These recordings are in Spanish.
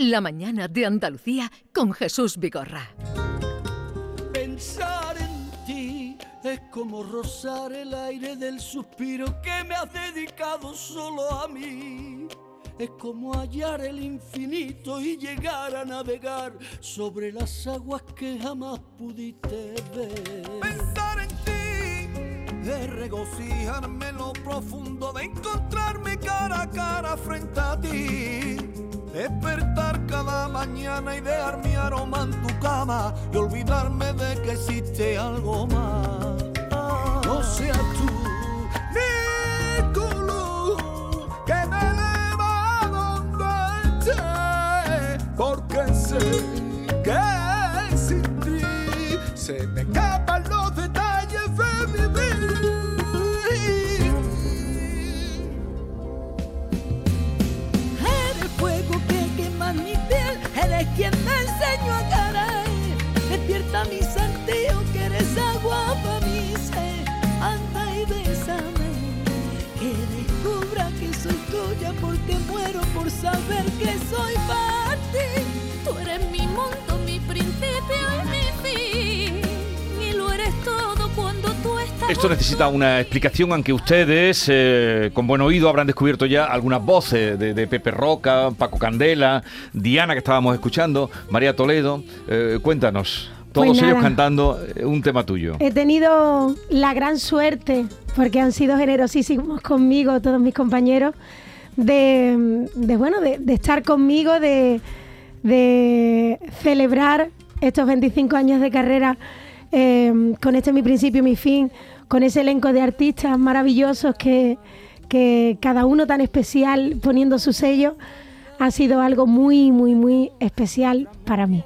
La mañana de Andalucía con Jesús Vigorra. Pensar en ti es como rozar el aire del suspiro que me has dedicado solo a mí. Es como hallar el infinito y llegar a navegar sobre las aguas que jamás pudiste ver. Pensar en ti es regocijarme en lo profundo de encontrarme cara a cara frente a ti. Despertar cada mañana y dejar mi aroma en tu cama y olvidarme de que existe algo más. No seas tú Esto necesita una explicación, aunque ustedes, eh, con buen oído, habrán descubierto ya algunas voces de, de Pepe Roca, Paco Candela, Diana, que estábamos escuchando, María Toledo. Eh, cuéntanos, todos Pues ellos cantando eh, un tema tuyo. He tenido la gran suerte, porque han sido generosísimos conmigo todos mis compañeros, de, de, bueno, de, de estar conmigo, de celebrar estos 25 años de carrera eh, con este mi principio mi fin, con ese elenco de artistas maravillosos que cada uno tan especial poniendo su sello, ha sido algo muy, muy, muy especial para mí.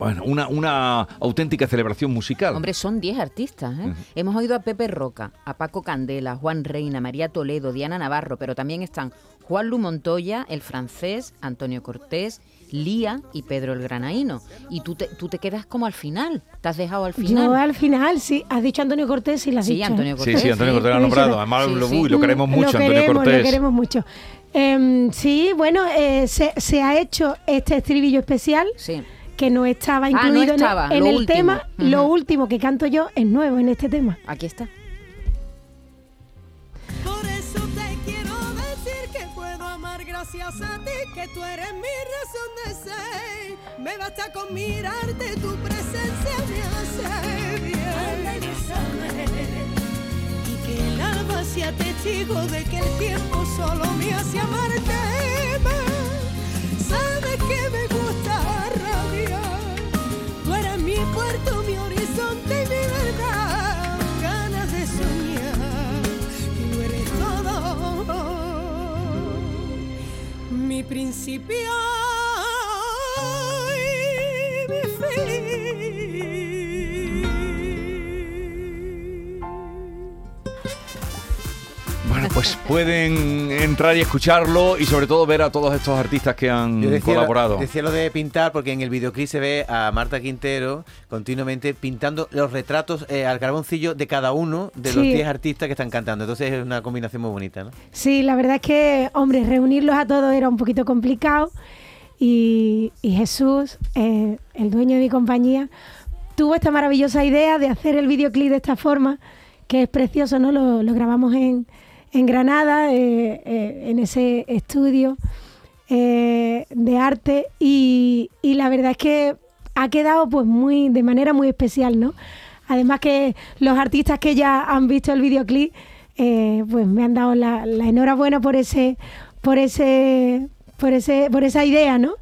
Bueno, una, una auténtica celebración musical. Hombre, son 10 artistas. ¿eh? Hemos oído a Pepe Roca, a Paco Candela, Juan Reina, María Toledo, Diana Navarro, pero también están Juan Lu Montoya, el francés, Antonio Cortés, Lía y Pedro el Granaíno. Y tú te, tú te quedas como al final. Te has dejado al final. Yo al final, sí. ¿Has dicho Antonio Cortés? Sí, lo has Sí, dicho. Antonio Sí, Cortés. sí, Antonio Cortés lo ha Sí, nombrado. sí, Además, sí, lo, sí. uy, lo queremos mucho, lo Antonio Cortés. Lo queremos mucho. Em, sí, bueno, eh, se, se ha hecho este estribillo especial Sí. Que no estaba Ah, no incluido en el- estaba, en, lo el tema. Lo Ujú. último que canto yo es nuevo en este tema. Aquí está. Por eso te quiero decir que puedo amar gracias a ti, que tú eres mi razón de ser. Me basta con mirarte, tu presencia me hace bien. Y que el alma sea testigo de que el tiempo solo me hace amarte Mi pues pueden entrar y escucharlo y sobre todo ver a todos estos artistas que han Yo decía, colaborado. decía lo de pintar porque en el videoclip se ve a Marta Quintero continuamente pintando los retratos eh, al carboncillo de cada uno de los Sí. 10 artistas que están cantando. Entonces es una combinación muy bonita, ¿no? Sí, la verdad es que, hombre, reunirlos a todos era un poquito complicado y, y Jesús, eh, el dueño de mi compañía, tuvo esta maravillosa idea de hacer el videoclip de esta forma, que es precioso, ¿no? Lo, lo grabamos en, en Granada, eh, eh, en ese estudio eh, de arte y, y la verdad es que ha quedado pues muy de manera muy especial, ¿no? Además que los artistas que ya han visto el videoclip pues me han dado la, la enhorabuena por ese por ese por ese por esa idea, ¿no?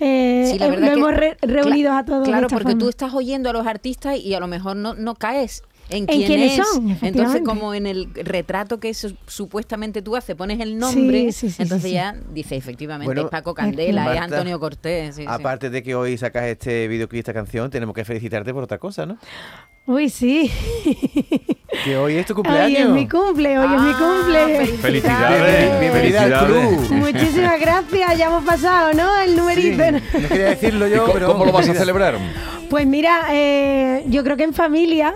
Eh, Sí, la verdad lo hemos re- reunido a todos. de Claro, esta porque tú estás oyendo a los artistas y a lo mejor no, no caes en, En quién quiénes es. son, Entonces, como en el retrato que su- supuestamente tú haces, pones el nombre, Sí, sí, sí, entonces sí, sí. ya dice efectivamente Bueno, es Paco Candela, es Antonio Cortés. sí, sí. Aparte de que hoy sacas este videoclip, esta canción, tenemos que felicitarte por otra cosa, ¿no? Uy, sí. Que hoy es tu Hoy cumpleaños. es mi cumple, hoy es mi Ah, cumple. Felicidades. Bienvenida al Felicidades. club. Muchísimas gracias, ya hemos pasado, ¿no? El Sí, numerito. no quería decirlo ¿Y yo, pero... ¿Cómo lo vas a celebrar? Pues mira, eh, yo creo que en familia,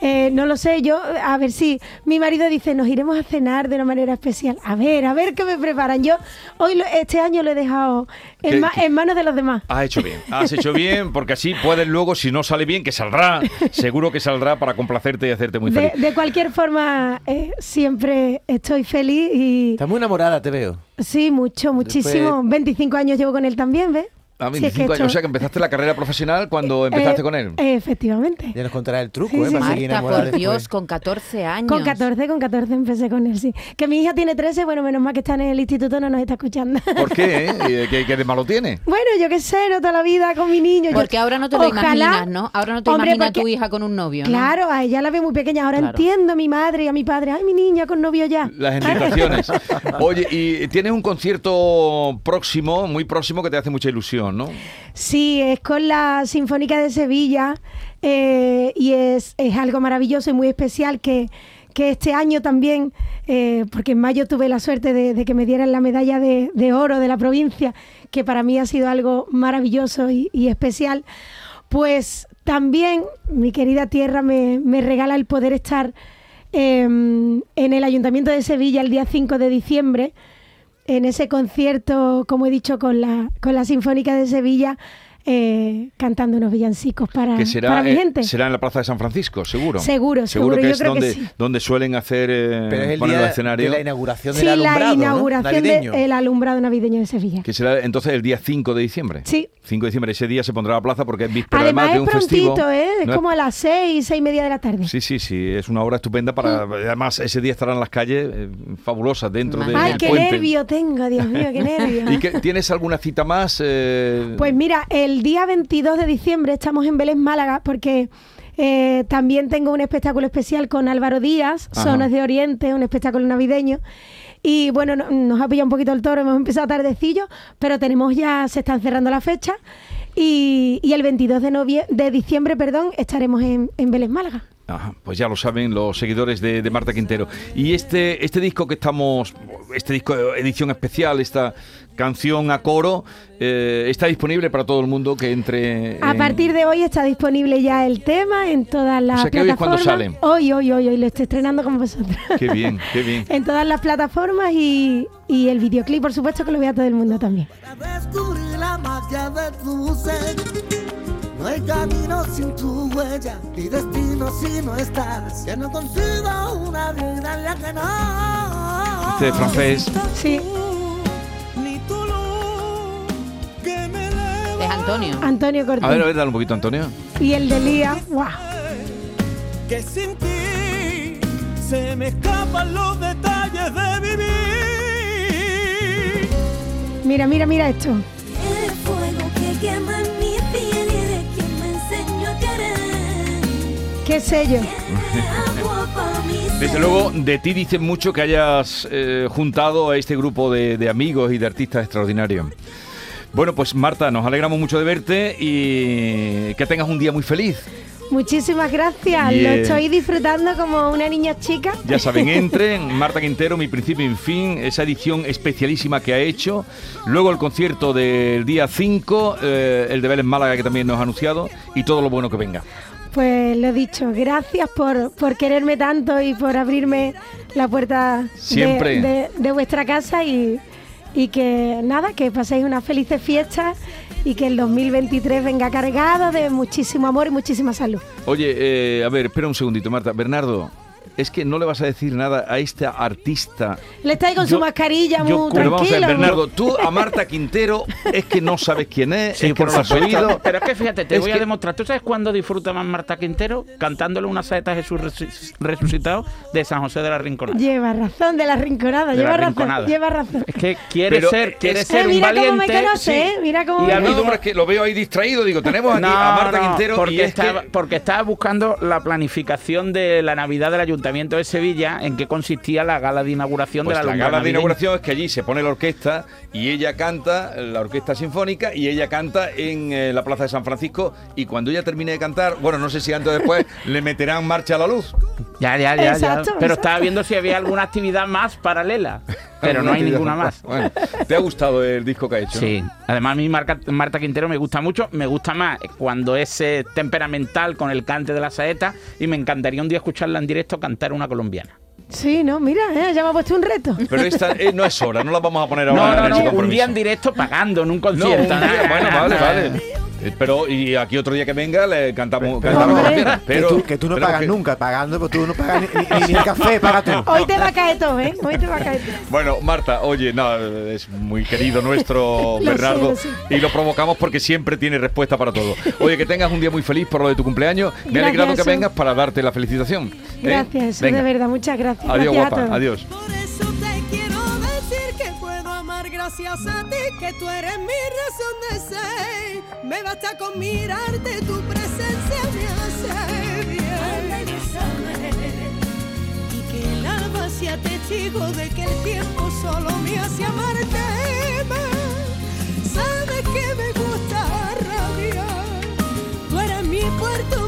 Eh, no lo sé, yo, a ver si mi marido dice, nos iremos a cenar de una manera especial. A ver, a ver qué me preparan. Yo hoy, lo- este año lo he dejado ¿Qué- en, ma- qué? en manos de los demás. Has hecho bien, has hecho bien, porque así puedes luego, si no sale bien, que saldrá, seguro que saldrá para complacerte y hacerte muy feliz. de cualquier forma, eh, siempre estoy feliz y Estás muy enamorada, te veo. sí, mucho, muchísimo. 25 años llevo con él también, ¿ves? A Si es que 25 años, esto- o sea que empezaste la carrera profesional cuando empezaste Eh, con él. eh, efectivamente. Ya nos contará el truco, Sí, ¿eh? sí, sí. Marta, por Dios, con 14 años. Con 14, con 14 empecé con él, sí. Que mi hija tiene 13, bueno, menos mal que está en el instituto, no nos está escuchando. ¿Por qué? eh? ¿Qué, qué de malo tiene? Bueno, yo qué sé, no toda la vida con mi niño. Yo- Porque ahora no te lo Ojalá- imaginas, ¿no? Ahora no te Hombre, imaginas a tu porque- hija con un novio, ¿no? Claro, a ella la ve muy pequeña. Ahora Claro. entiendo a mi madre y a mi padre. Ay, mi niña con novio ya. Las invitaciones. Oye, y tienes un concierto próximo, muy próximo, que te hace mucha ilusión, ¿no? Sí, es con la Sinfónica de Sevilla eh, y es, es algo maravilloso y muy especial que, que este año también, eh, porque en mayo tuve la suerte de, que me dieran la medalla de, de oro de la provincia, que para mí ha sido algo maravilloso y, especial, pues también mi querida tierra me, me regala el poder estar eh, en el Ayuntamiento de Sevilla el día 5 de diciembre en ese concierto, como he dicho, con la, con la Sinfónica de Sevilla, eh, cantando unos villancicos para, Que será, para mi eh, gente. será en la Plaza de San Francisco, seguro. Seguro, seguro, que yo es creo que donde, sí. donde suelen hacer eh, Pero es el poner día el escenario. de la inauguración Sí, del alumbrado, la ¿no? inauguración Navideño. del alumbrado navideño de Sevilla. Que será entonces el día 5 de diciembre. Sí. 5 de diciembre, ese día se pondrá la plaza porque es víspera Además, además de es un festivo. prontito, ¿eh? Es No como a las seis, seis y media de la tarde. Sí, sí, sí, es una hora estupenda para... Además, ese día estarán las calles eh, fabulosas dentro de, Ay, del qué puente. nervio tengo, Dios mío, qué nervio. ¿Y que, tienes alguna cita más? eh, Pues mira, el día 22 de diciembre estamos en Vélez, Málaga, porque eh, también tengo un espectáculo especial con Álvaro Díaz, Ajá. Sonos de Oriente, un espectáculo navideño. Y bueno, no- nos ha pillado un poquito el toro, hemos empezado tardecillo, pero tenemos ya, se están cerrando las fechas. Y, y el 22 de, novie- de diciembre perdón, estaremos en, en Vélez, Málaga. Ajá, pues ya lo saben los seguidores de, de Marta Quintero. Y este, este disco que estamos, este disco de edición especial, esta canción a coro, eh, está disponible para todo el mundo que entre. A en- partir de hoy está disponible ya el tema en todas las O sea, que hoy es cuando plataformas. sale. Hoy, hoy, hoy, hoy lo estoy estrenando con vosotros. Qué bien, qué bien. en todas las plataformas y, y el videoclip, por supuesto, que lo vea todo el mundo también. Para descubrir la magia de tu ser. No hay camino sin tu huella, ni destino si no estás. Ya no consigo una vida en la que no. Este francés. Sí. Es Antonio. Antonio Cortés. A ver, a ver, dale un poquito, Antonio. Y el de Lía, wow. que sin ti se me escapan los detalles de vivir. Mira, mira, mira esto. El fuego que quema Sello. Desde luego, de ti dicen mucho que hayas eh, juntado a este grupo de, de amigos y de artistas extraordinarios. Bueno, pues Marta, nos alegramos mucho de verte y que tengas un día muy feliz. Muchísimas gracias. Lo estoy disfrutando como una niña chica. Ya saben, entren, Marta Quintero, mi principio y fin, esa edición especialísima que ha hecho. Luego el concierto del día 5, eh, el de Vélez Málaga que también nos ha anunciado y todo lo bueno que venga. Pues lo dicho, gracias por, por quererme tanto y por abrirme la puerta de- Siempre. De, de vuestra casa y, y que nada, que paséis unas felices fiestas y que el 2023 venga cargado de muchísimo amor y muchísima salud. Oye, eh, a ver, espera un segundito, Marta. Bernardo, es que no le vas a decir nada a esta artista. Le estáis con Yo- su mascarilla Yo- muy pero vamos a ver, tranquilo. Bernardo, tú a Marta Quintero es que no sabes quién es, Sí, es que por no la has oído. Pero es que fíjate, te Es voy que- a demostrar. ¿Tú sabes cuándo disfruta más Marta Quintero? Cantándole una saeta a Jesús resu- resucitado de San José de la Rinconada. Lleva razón de la rinconada, De lleva la razón, Rinconada. lleva razón. Es que quiere Pero ser, quiere es- ser Eh, un mira cómo me valiente. conoce, ¿eh? Mira cómo Y me ha No, es que lo veo ahí distraído. Digo, tenemos aquí a Marta no, Quintero porque, y es estaba, que... porque estaba buscando la planificación de la Navidad del Ayuntamiento de Sevilla, en qué consistía la gala de inauguración Pues de la la gala de inauguración es que allí se pone la orquesta y ella canta, la orquesta sinfónica, y ella canta en eh, la Plaza de San Francisco. Y cuando ella termine de cantar, bueno, no sé si antes o después le meterán marcha a la luz. Ya, ya, ya, Exacto, ya. Pero exacto. estaba viendo si había alguna actividad más paralela. Pero no hay ninguna más. Bueno, ¿te ha gustado el disco que ha hecho? Sí, además a mí Marca- Marta Quintero me gusta mucho, me gusta más cuando es eh, temperamental con el cante de la saeta y me encantaría un día escucharla en directo cantar una colombiana. Sí, no, mira, eh, ya me ha puesto un reto. Pero esta eh, no es hora, no la vamos a poner No, ahora no, no, un día en directo pagando en un No, un concierto. día, bueno, vale, vale. Eh, Pero y aquí otro día que venga le cantamos, cantamos. Pero que, tú, que tú no pero pagas que- nunca, pagando, pues tú no pagas ni, ni- ni el café, paga tú. Hoy te va a caer todo, ¿eh? Hoy te va a caer todo. Bueno, Marta, oye, no, es muy querido nuestro Lo sé, Bernardo lo sé. y lo provocamos porque siempre tiene respuesta para todo. Oye, que tengas un día muy feliz por lo de tu cumpleaños. Me ha Gracias, alegrado que Jesús. vengas para darte la felicitación. ¿eh? Gracias, de verdad, muchas gracias. Adiós, gracias a guapa. todos. Adiós. Gracias a ti, que tú eres mi razón de ser. Me basta con mirarte, tu presencia me hace bien. Y que el alba sea testigo de que el tiempo solo me hace amarte más. Sabes que me gusta rabiar. Tú eres mi puerto,